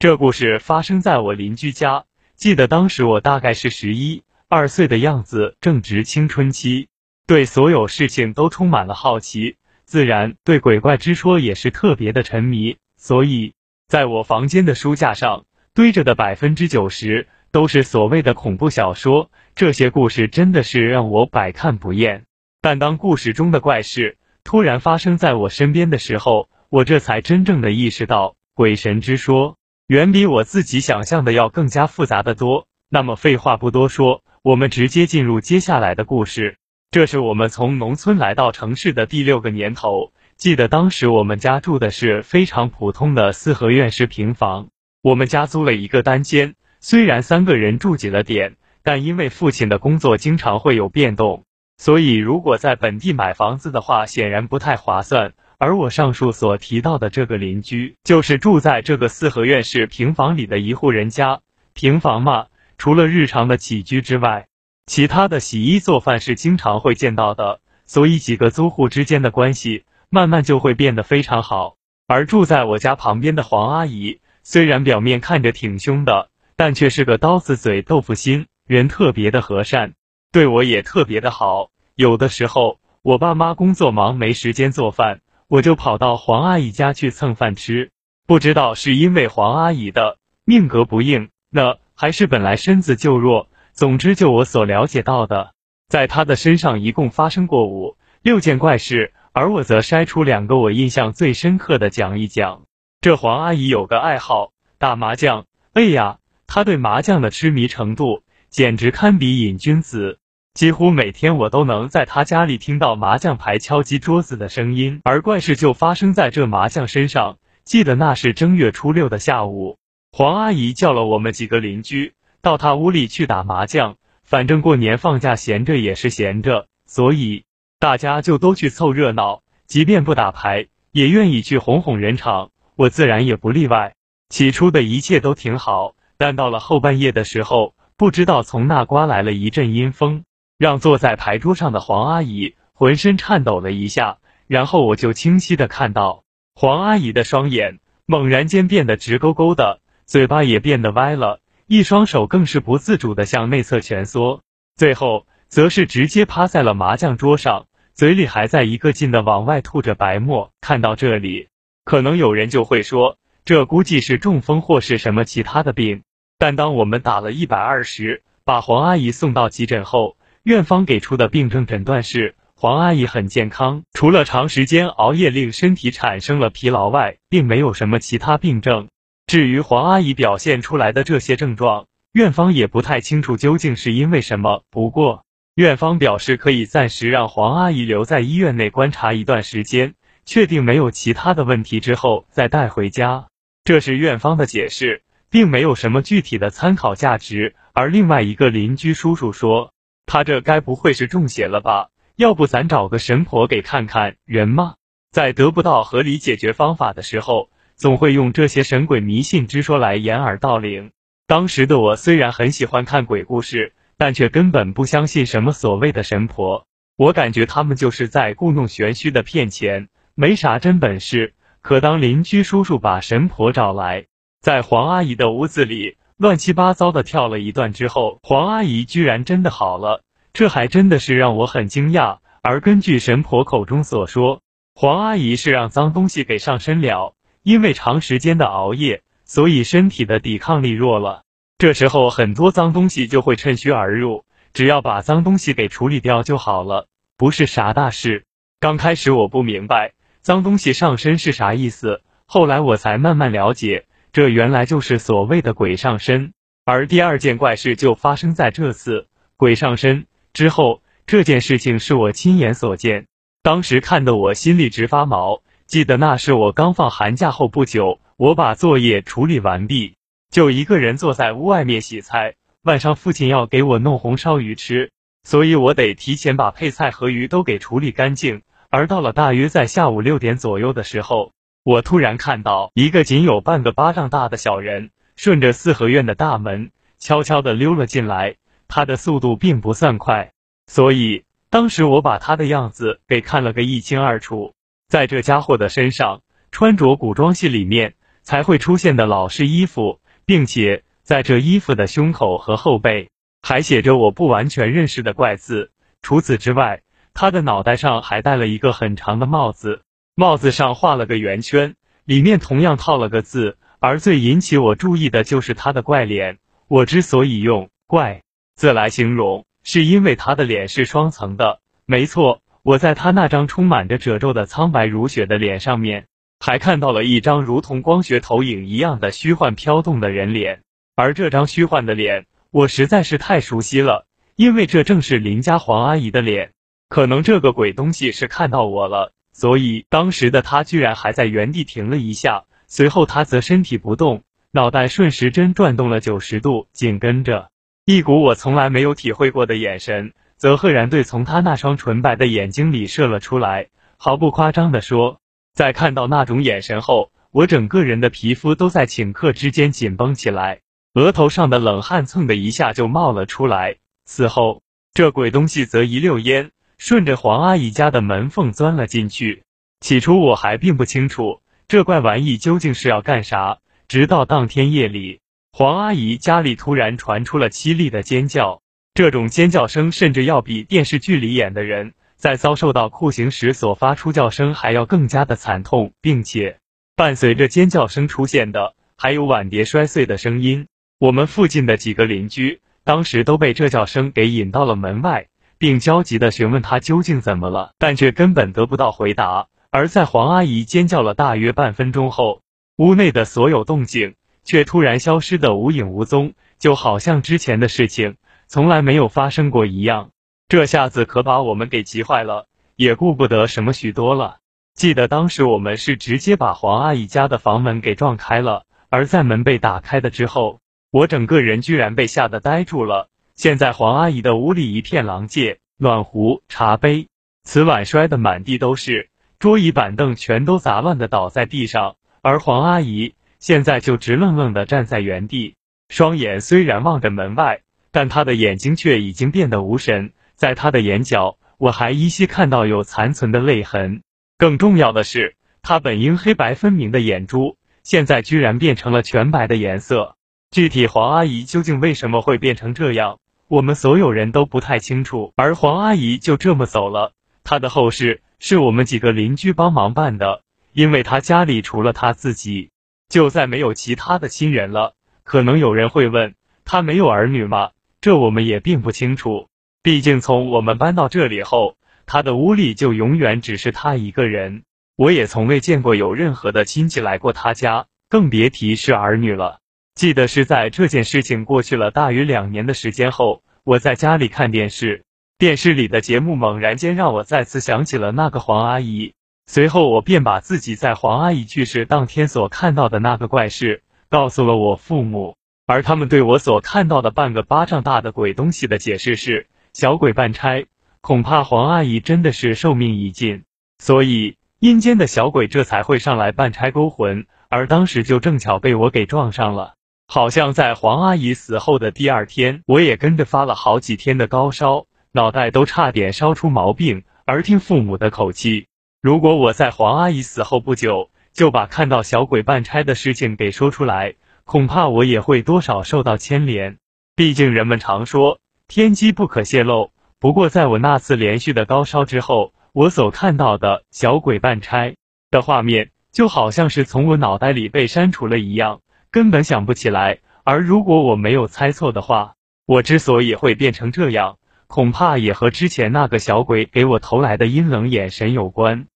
这故事发生在我邻居家，记得当时我大概是十一二岁的样子，正值青春期，对所有事情都充满了好奇，自然对鬼怪之说也是特别的沉迷。所以，在我房间的书架上堆着的百分之九十都是所谓的恐怖小说，这些故事真的是让我百看不厌。但当故事中的怪事突然发生在我身边的时候，我这才真正的意识到，鬼神之说远比我自己想象的要更加复杂的多。那么废话不多说，我们直接进入接下来的故事。这是我们从农村来到城市的第六个年头。记得当时我们家住的是非常普通的四合院式平房，我们家租了一个单间。虽然三个人住挤了点，但因为父亲的工作经常会有变动，所以如果在本地买房子的话，显然不太划算。而我上述所提到的这个邻居，就是住在这个四合院式平房里的一户人家。平房嘛，除了日常的起居之外，其他的洗衣做饭是经常会见到的，所以几个租户之间的关系。慢慢就会变得非常好。而住在我家旁边的黄阿姨，虽然表面看着挺凶的，但却是个刀子嘴豆腐心，人特别的和善，对我也特别的好。有的时候我爸妈工作忙没时间做饭，我就跑到黄阿姨家去蹭饭吃。不知道是因为黄阿姨的命格不硬，那还是本来身子就弱。总之，就我所了解到的，在她的身上一共发生过五六件怪事。而我则筛出两个我印象最深刻的讲一讲。这黄阿姨有个爱好，打麻将。哎呀，她对麻将的痴迷程度简直堪比瘾君子，几乎每天我都能在他家里听到麻将牌敲击桌子的声音。而怪事就发生在这麻将身上。记得那是正月初六的下午，黄阿姨叫了我们几个邻居到她屋里去打麻将。反正过年放假闲着也是闲着，所以。大家就都去凑热闹，即便不打牌，也愿意去哄哄人场。我自然也不例外。起初的一切都挺好，但到了后半夜的时候，不知道从哪刮来了一阵阴风，让坐在牌桌上的黄阿姨浑身颤抖了一下。然后我就清晰的看到黄阿姨的双眼猛然间变得直勾勾的，嘴巴也变得歪了，一双手更是不自主的向内侧蜷缩，最后。则是直接趴在了麻将桌上，嘴里还在一个劲的往外吐着白沫。看到这里，可能有人就会说，这估计是中风或是什么其他的病。但当我们打了一百二十，把黄阿姨送到急诊后，院方给出的病症诊断是黄阿姨很健康，除了长时间熬夜令身体产生了疲劳外，并没有什么其他病症。至于黄阿姨表现出来的这些症状，院方也不太清楚究竟是因为什么。不过，院方表示可以暂时让黄阿姨留在医院内观察一段时间，确定没有其他的问题之后再带回家。这是院方的解释，并没有什么具体的参考价值。而另外一个邻居叔叔说：“他这该不会是中邪了吧？要不咱找个神婆给看看人吗？”在得不到合理解决方法的时候，总会用这些神鬼迷信之说来掩耳盗铃。当时的我虽然很喜欢看鬼故事。但却根本不相信什么所谓的神婆，我感觉他们就是在故弄玄虚的骗钱，没啥真本事。可当邻居叔叔把神婆找来，在黄阿姨的屋子里乱七八糟的跳了一段之后，黄阿姨居然真的好了，这还真的是让我很惊讶。而根据神婆口中所说，黄阿姨是让脏东西给上身了，因为长时间的熬夜，所以身体的抵抗力弱了。这时候很多脏东西就会趁虚而入，只要把脏东西给处理掉就好了，不是啥大事。刚开始我不明白脏东西上身是啥意思，后来我才慢慢了解，这原来就是所谓的鬼上身。而第二件怪事就发生在这次鬼上身之后，这件事情是我亲眼所见，当时看得我心里直发毛。记得那是我刚放寒假后不久，我把作业处理完毕。就一个人坐在屋外面洗菜。晚上父亲要给我弄红烧鱼吃，所以我得提前把配菜和鱼都给处理干净。而到了大约在下午六点左右的时候，我突然看到一个仅有半个巴掌大的小人，顺着四合院的大门悄悄地溜了进来。他的速度并不算快，所以当时我把他的样子给看了个一清二楚。在这家伙的身上，穿着古装戏里面。才会出现的老式衣服，并且在这衣服的胸口和后背还写着我不完全认识的怪字。除此之外，他的脑袋上还戴了一个很长的帽子，帽子上画了个圆圈，里面同样套了个字。而最引起我注意的就是他的怪脸。我之所以用“怪”字来形容，是因为他的脸是双层的。没错，我在他那张充满着褶皱的苍白如雪的脸上面，还看到了一张如同光学投影一样的虚幻飘动的人脸。而这张虚幻的脸，我实在是太熟悉了，因为这正是林家黄阿姨的脸。可能这个鬼东西是看到我了，所以当时的他居然还在原地停了一下。随后，他则身体不动，脑袋顺时针转动了九十度，紧跟着，一股我从来没有体会过的眼神，则赫然对从他那双纯白的眼睛里射了出来。毫不夸张地说，在看到那种眼神后，我整个人的皮肤都在顷刻之间紧绷起来，额头上的冷汗蹭的一下就冒了出来。此后，这鬼东西则一溜烟顺着黄阿姨家的门缝钻了进去。起初，我还并不清楚。这怪玩意究竟是要干啥？直到当天夜里，黄阿姨家里突然传出了凄厉的尖叫，这种尖叫声甚至要比电视剧里演的人在遭受到酷刑时所发出叫声还要更加的惨痛，并且伴随着尖叫声出现的还有碗碟摔碎的声音。我们附近的几个邻居当时都被这叫声给引到了门外，并焦急地询问他究竟怎么了，但却根本得不到回答。而在黄阿姨尖叫了大约半分钟后，屋内的所有动静却突然消失的无影无踪，就好像之前的事情从来没有发生过一样。这下子可把我们给急坏了，也顾不得什么许多了。记得当时我们是直接把黄阿姨家的房门给撞开了，而在门被打开的之后，我整个人居然被吓得呆住了。现在黄阿姨的屋里一片狼藉，暖壶、茶杯、瓷碗摔得满地都是。桌椅板凳全都杂乱的倒在地上，而黄阿姨现在就直愣愣的站在原地，双眼虽然望着门外，但她的眼睛却已经变得无神。在她的眼角，我还依稀看到有残存的泪痕。更重要的是，她本应黑白分明的眼珠，现在居然变成了全白的颜色。具体黄阿姨究竟为什么会变成这样，我们所有人都不太清楚。而黄阿姨就这么走了，她的后事。是我们几个邻居帮忙办的，因为她家里除了她自己，就再没有其他的亲人了。可能有人会问，他没有儿女吗？这我们也并不清楚。毕竟从我们搬到这里后，他的屋里就永远只是他一个人。我也从未见过有任何的亲戚来过他家，更别提是儿女了。记得是在这件事情过去了大约两年的时间后，我在家里看电视。电视里的节目猛然间让我再次想起了那个黄阿姨，随后我便把自己在黄阿姨去世当天所看到的那个怪事告诉了我父母，而他们对我所看到的半个巴掌大的鬼东西的解释是小鬼办差，恐怕黄阿姨真的是寿命已尽，所以阴间的小鬼这才会上来办差勾魂，而当时就正巧被我给撞上了，好像在黄阿姨死后的第二天，我也跟着发了好几天的高烧。脑袋都差点烧出毛病，而听父母的口气，如果我在黄阿姨死后不久就把看到小鬼办差的事情给说出来，恐怕我也会多少受到牵连。毕竟人们常说天机不可泄露。不过在我那次连续的高烧之后，我所看到的小鬼办差的画面，就好像是从我脑袋里被删除了一样，根本想不起来。而如果我没有猜错的话，我之所以会变成这样。恐怕也和之前那个小鬼给我投来的阴冷眼神有关。